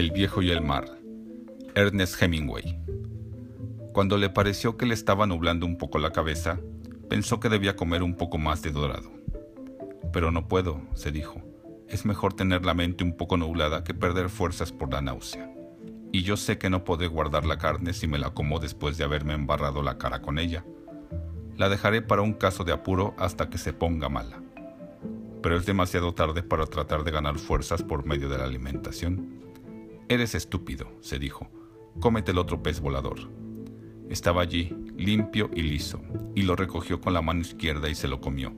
El viejo y el mar. Ernest Hemingway. Cuando le pareció que le estaba nublando un poco la cabeza, pensó que debía comer un poco más de dorado. Pero no puedo, se dijo. Es mejor tener la mente un poco nublada que perder fuerzas por la náusea. Y yo sé que no podré guardar la carne si me la como después de haberme embarrado la cara con ella. La dejaré para un caso de apuro hasta que se ponga mala. Pero es demasiado tarde para tratar de ganar fuerzas por medio de la alimentación. Eres estúpido, se dijo. Cómete el otro pez volador. Estaba allí, limpio y liso, y lo recogió con la mano izquierda y se lo comió,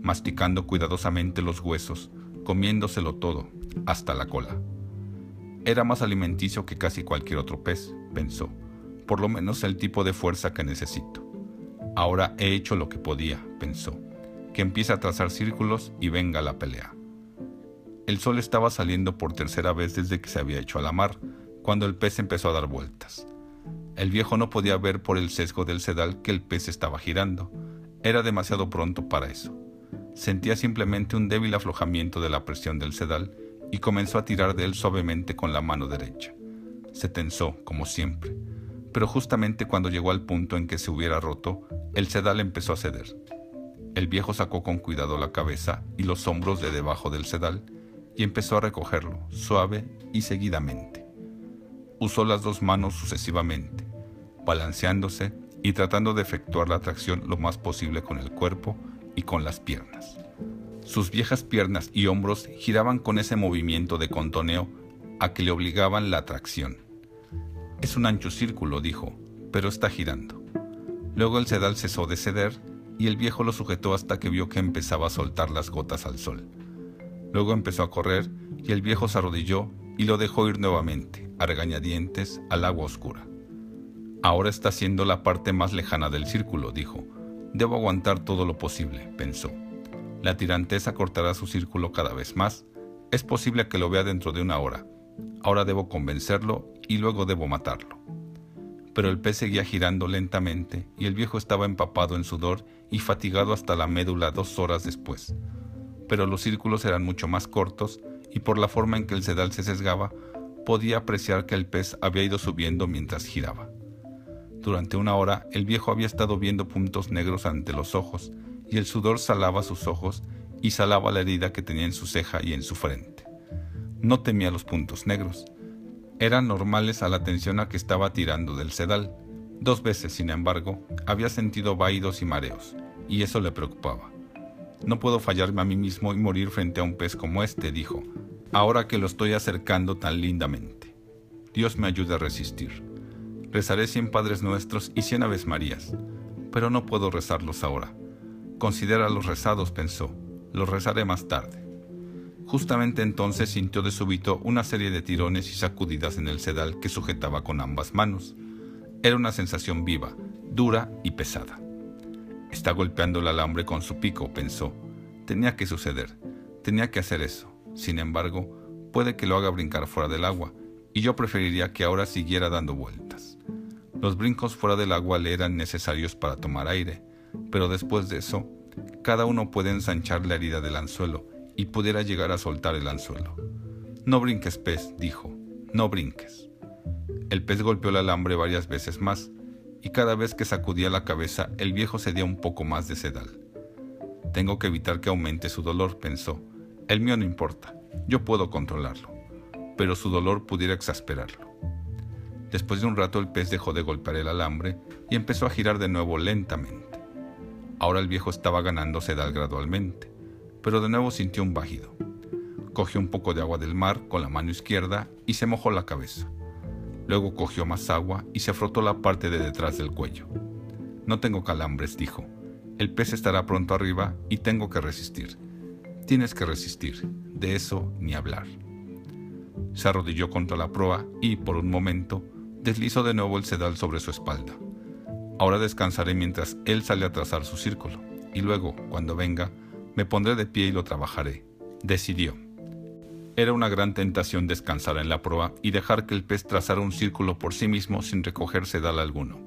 masticando cuidadosamente los huesos, comiéndoselo todo, hasta la cola. Era más alimenticio que casi cualquier otro pez, pensó, por lo menos el tipo de fuerza que necesito. Ahora he hecho lo que podía, pensó, que empiece a trazar círculos y venga la pelea. El sol estaba saliendo por tercera vez desde que se había hecho a la mar, cuando el pez empezó a dar vueltas. El viejo no podía ver por el sesgo del sedal que el pez estaba girando. Era demasiado pronto para eso. Sentía simplemente un débil aflojamiento de la presión del sedal y comenzó a tirar de él suavemente con la mano derecha. Se tensó, como siempre, pero justamente cuando llegó al punto en que se hubiera roto, el sedal empezó a ceder. El viejo sacó con cuidado la cabeza y los hombros de debajo del sedal y empezó a recogerlo, suave y seguidamente usó las dos manos sucesivamente, balanceándose y tratando de efectuar la tracción lo más posible con el cuerpo y con las piernas. Sus viejas piernas y hombros giraban con ese movimiento de contoneo a que le obligaban la tracción. Es un ancho círculo, dijo, pero está girando. Luego el sedal cesó de ceder y el viejo lo sujetó hasta que vio que empezaba a soltar las gotas al sol. Luego empezó a correr y el viejo se arrodilló y lo dejó ir nuevamente a regañadientes al agua oscura. Ahora está siendo la parte más lejana del círculo, dijo. Debo aguantar todo lo posible, pensó. La tiranteza cortará su círculo cada vez más. Es posible que lo vea dentro de una hora. Ahora debo convencerlo y luego debo matarlo. Pero el pez seguía girando lentamente y el viejo estaba empapado en sudor y fatigado hasta la médula dos horas después. Pero los círculos eran mucho más cortos y por la forma en que el sedal se sesgaba, podía apreciar que el pez había ido subiendo mientras giraba. Durante una hora el viejo había estado viendo puntos negros ante los ojos, y el sudor salaba sus ojos y salaba la herida que tenía en su ceja y en su frente. No temía los puntos negros. Eran normales a la tensión a que estaba tirando del sedal. Dos veces, sin embargo, había sentido vaídos y mareos, y eso le preocupaba. No puedo fallarme a mí mismo y morir frente a un pez como este, dijo, ahora que lo estoy acercando tan lindamente. Dios me ayude a resistir. Rezaré cien Padres Nuestros y cien Aves Marías, pero no puedo rezarlos ahora. Considera los rezados, pensó, los rezaré más tarde. Justamente entonces sintió de súbito una serie de tirones y sacudidas en el sedal que sujetaba con ambas manos. Era una sensación viva, dura y pesada. Está golpeando el alambre con su pico, pensó. Tenía que suceder, tenía que hacer eso. Sin embargo, puede que lo haga brincar fuera del agua, y yo preferiría que ahora siguiera dando vueltas. Los brincos fuera del agua le eran necesarios para tomar aire, pero después de eso, cada uno puede ensanchar la herida del anzuelo y pudiera llegar a soltar el anzuelo. No brinques, pez, dijo, no brinques. El pez golpeó el alambre varias veces más, y cada vez que sacudía la cabeza el viejo cedía un poco más de sedal. Tengo que evitar que aumente su dolor, pensó, el mío no importa, yo puedo controlarlo, pero su dolor pudiera exasperarlo. Después de un rato el pez dejó de golpear el alambre y empezó a girar de nuevo lentamente. Ahora el viejo estaba ganando sedal gradualmente, pero de nuevo sintió un bajido. Cogió un poco de agua del mar con la mano izquierda y se mojó la cabeza. Luego cogió más agua y se frotó la parte de detrás del cuello. No tengo calambres, dijo. El pez estará pronto arriba y tengo que resistir. Tienes que resistir, de eso ni hablar. Se arrodilló contra la proa y, por un momento, deslizó de nuevo el sedal sobre su espalda. Ahora descansaré mientras él sale a trazar su círculo, y luego, cuando venga, me pondré de pie y lo trabajaré. Decidió. Era una gran tentación descansar en la proa y dejar que el pez trazara un círculo por sí mismo sin recoger sedal alguno.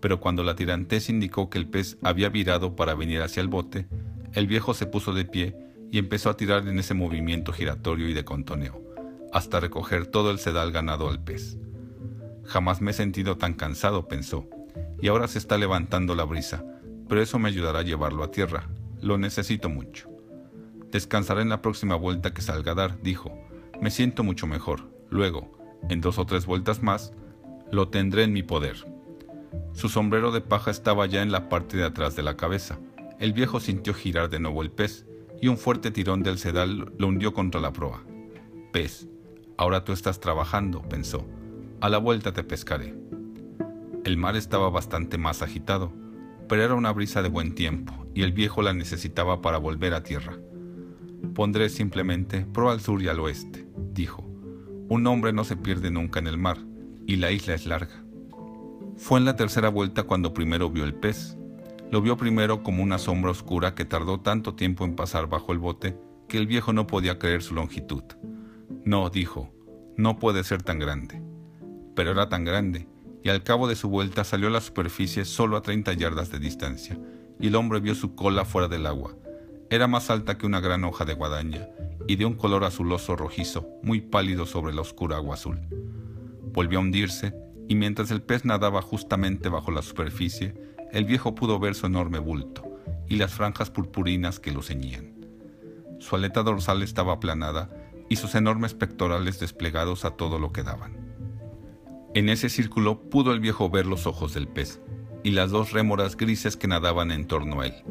Pero cuando la tirantez indicó que el pez había virado para venir hacia el bote, el viejo se puso de pie y empezó a tirar en ese movimiento giratorio y de contoneo, hasta recoger todo el sedal ganado al pez. Jamás me he sentido tan cansado, pensó, y ahora se está levantando la brisa, pero eso me ayudará a llevarlo a tierra. Lo necesito mucho. Descansaré en la próxima vuelta que salga a dar, dijo. Me siento mucho mejor. Luego, en dos o tres vueltas más, lo tendré en mi poder. Su sombrero de paja estaba ya en la parte de atrás de la cabeza. El viejo sintió girar de nuevo el pez, y un fuerte tirón del sedal lo hundió contra la proa. Pez, ahora tú estás trabajando, pensó. A la vuelta te pescaré. El mar estaba bastante más agitado, pero era una brisa de buen tiempo, y el viejo la necesitaba para volver a tierra. Pondré simplemente proa al sur y al oeste, dijo. Un hombre no se pierde nunca en el mar, y la isla es larga. Fue en la tercera vuelta cuando primero vio el pez. Lo vio primero como una sombra oscura que tardó tanto tiempo en pasar bajo el bote que el viejo no podía creer su longitud. No, dijo, no puede ser tan grande. Pero era tan grande, y al cabo de su vuelta salió a la superficie solo a 30 yardas de distancia, y el hombre vio su cola fuera del agua. Era más alta que una gran hoja de guadaña, y de un color azuloso rojizo, muy pálido sobre la oscura agua azul. Volvió a hundirse, y mientras el pez nadaba justamente bajo la superficie, el viejo pudo ver su enorme bulto y las franjas purpurinas que lo ceñían. Su aleta dorsal estaba aplanada y sus enormes pectorales desplegados a todo lo que daban. En ese círculo pudo el viejo ver los ojos del pez y las dos rémoras grises que nadaban en torno a él.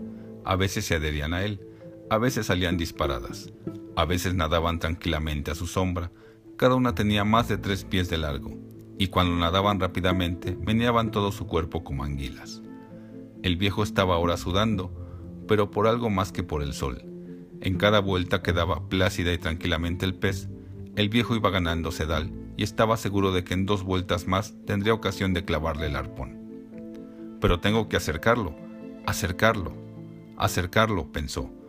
A veces se adherían a él, a veces salían disparadas, a veces nadaban tranquilamente a su sombra, cada una tenía más de tres pies de largo, y cuando nadaban rápidamente meneaban todo su cuerpo como anguilas. El viejo estaba ahora sudando, pero por algo más que por el sol. En cada vuelta que daba plácida y tranquilamente el pez, el viejo iba ganando sedal y estaba seguro de que en dos vueltas más tendría ocasión de clavarle el arpón. Pero tengo que acercarlo, acercarlo, acercarlo, pensó.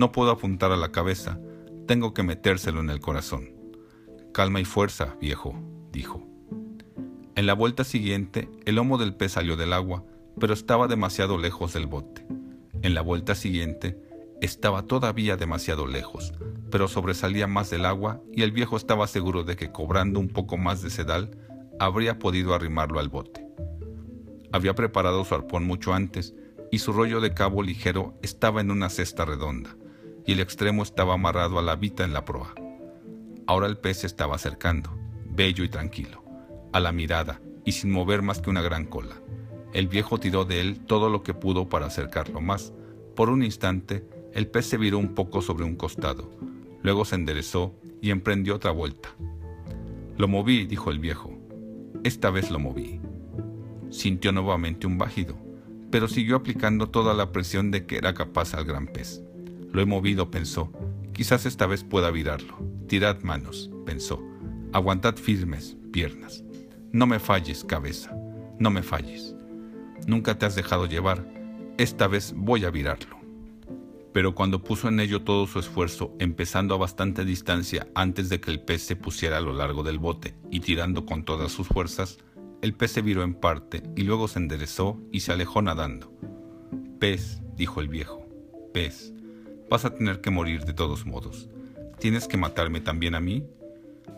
No puedo apuntar a la cabeza, tengo que metérselo en el corazón. Calma y fuerza, viejo, dijo. En la vuelta siguiente, el lomo del pez salió del agua, pero estaba demasiado lejos del bote. En la vuelta siguiente, estaba todavía demasiado lejos, pero sobresalía más del agua y el viejo estaba seguro de que cobrando un poco más de sedal, habría podido arrimarlo al bote. Había preparado su arpón mucho antes y su rollo de cabo ligero estaba en una cesta redonda y el extremo estaba amarrado a la vita en la proa. Ahora el pez se estaba acercando, bello y tranquilo a la mirada y sin mover más que una gran cola. El viejo tiró de él todo lo que pudo para acercarlo más. Por un instante, el pez se viró un poco sobre un costado, luego se enderezó y emprendió otra vuelta. Lo moví, dijo el viejo. Esta vez lo moví. Sintió nuevamente un bajido, pero siguió aplicando toda la presión de que era capaz al gran pez. Lo he movido, pensó. Quizás esta vez pueda virarlo. Tirad manos, pensó. Aguantad firmes, piernas. No me falles, cabeza, no me falles. Nunca te has dejado llevar, esta vez voy a virarlo. Pero cuando puso en ello todo su esfuerzo, empezando a bastante distancia antes de que el pez se pusiera a lo largo del bote y tirando con todas sus fuerzas, el pez se viró en parte y luego se enderezó y se alejó nadando. Pez, dijo el viejo, pez, vas a tener que morir de todos modos. ¿Tienes que matarme también a mí?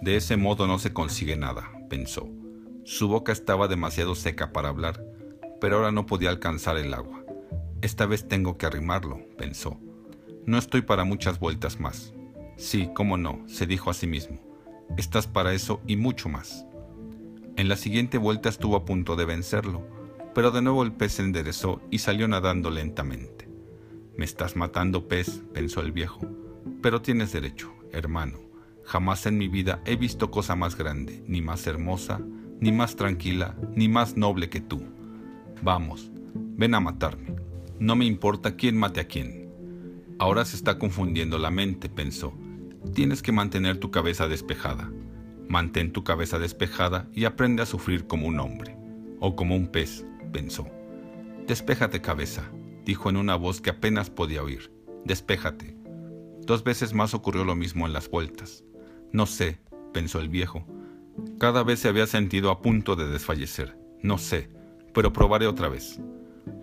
De ese modo no se consigue nada, pensó. Su boca estaba demasiado seca para hablar, pero ahora no podía alcanzar el agua. Esta vez tengo que arrimarlo, pensó. No estoy para muchas vueltas más. Sí, cómo no, se dijo a sí mismo. Estás para eso y mucho más. En la siguiente vuelta estuvo a punto de vencerlo, pero de nuevo el pez se enderezó y salió nadando lentamente. Me estás matando, pez, pensó el viejo, pero tienes derecho, hermano. Jamás en mi vida he visto cosa más grande, ni más hermosa, ni más tranquila, ni más noble que tú. Vamos, ven a matarme. No me importa quién mate a quién. Ahora se está confundiendo la mente, pensó. Tienes que mantener tu cabeza despejada. Mantén tu cabeza despejada y aprende a sufrir como un hombre, o como un pez, pensó. Despéjate cabeza, dijo en una voz que apenas podía oír. Despéjate. Dos veces más ocurrió lo mismo en las vueltas. No sé, pensó el viejo, cada vez se había sentido a punto de desfallecer. No sé, pero probaré otra vez.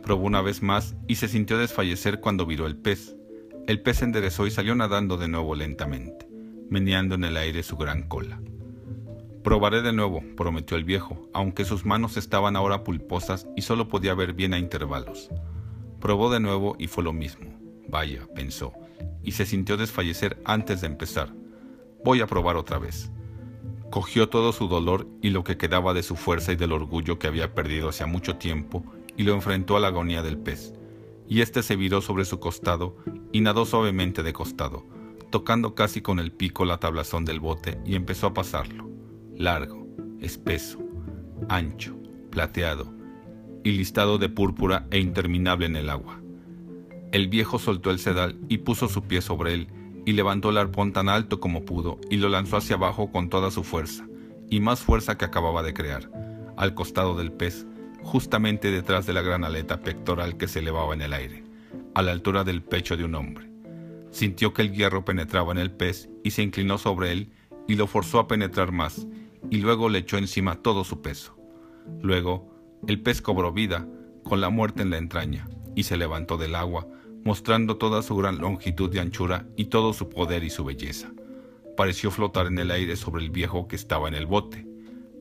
Probó una vez más y se sintió desfallecer cuando viró el pez. El pez se enderezó y salió nadando de nuevo lentamente. meneando en el aire su gran cola. Probaré de nuevo, prometió el viejo, aunque sus manos estaban ahora pulposas y solo podía ver bien a intervalos. Probó de nuevo y fue lo mismo. Vaya, pensó, y se sintió desfallecer antes de empezar. Voy a probar otra vez. Cogió todo su dolor y lo que quedaba de su fuerza y del orgullo que había perdido hacía mucho tiempo y lo enfrentó a la agonía del pez. Y éste se viró sobre su costado y nadó suavemente de costado, tocando casi con el pico la tablazón del bote y empezó a pasarlo largo, espeso, ancho, plateado, y listado de púrpura e interminable en el agua. El viejo soltó el sedal y puso su pie sobre él, y levantó el arpón tan alto como pudo, y lo lanzó hacia abajo con toda su fuerza, y más fuerza que acababa de crear, al costado del pez, justamente detrás de la gran aleta pectoral que se elevaba en el aire, a la altura del pecho de un hombre. Sintió que el hierro penetraba en el pez y se inclinó sobre él y lo forzó a penetrar más, y luego le echó encima todo su peso. Luego, el pez cobró vida, con la muerte en la entraña, y se levantó del agua, mostrando toda su gran longitud y anchura y todo su poder y su belleza. Pareció flotar en el aire sobre el viejo que estaba en el bote.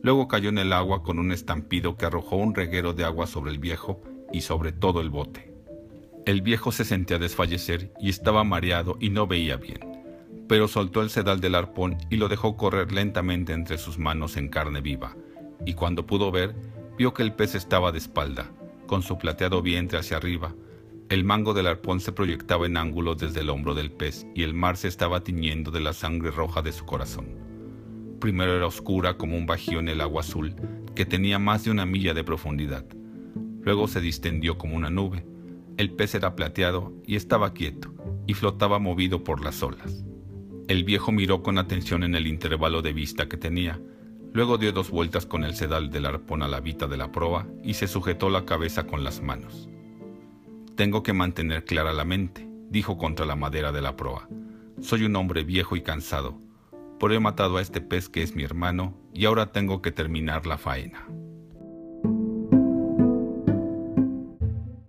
Luego cayó en el agua con un estampido que arrojó un reguero de agua sobre el viejo y sobre todo el bote. El viejo se sentía desfallecer y estaba mareado y no veía bien pero soltó el sedal del arpón y lo dejó correr lentamente entre sus manos en carne viva, y cuando pudo ver, vio que el pez estaba de espalda, con su plateado vientre hacia arriba. El mango del arpón se proyectaba en ángulo desde el hombro del pez y el mar se estaba tiñendo de la sangre roja de su corazón. Primero era oscura como un bajío en el agua azul, que tenía más de una milla de profundidad. Luego se distendió como una nube. El pez era plateado y estaba quieto, y flotaba movido por las olas. El viejo miró con atención en el intervalo de vista que tenía, luego dio dos vueltas con el sedal del arpón a la vita de la proa y se sujetó la cabeza con las manos. Tengo que mantener clara la mente, dijo contra la madera de la proa. Soy un hombre viejo y cansado, pero he matado a este pez que es mi hermano y ahora tengo que terminar la faena.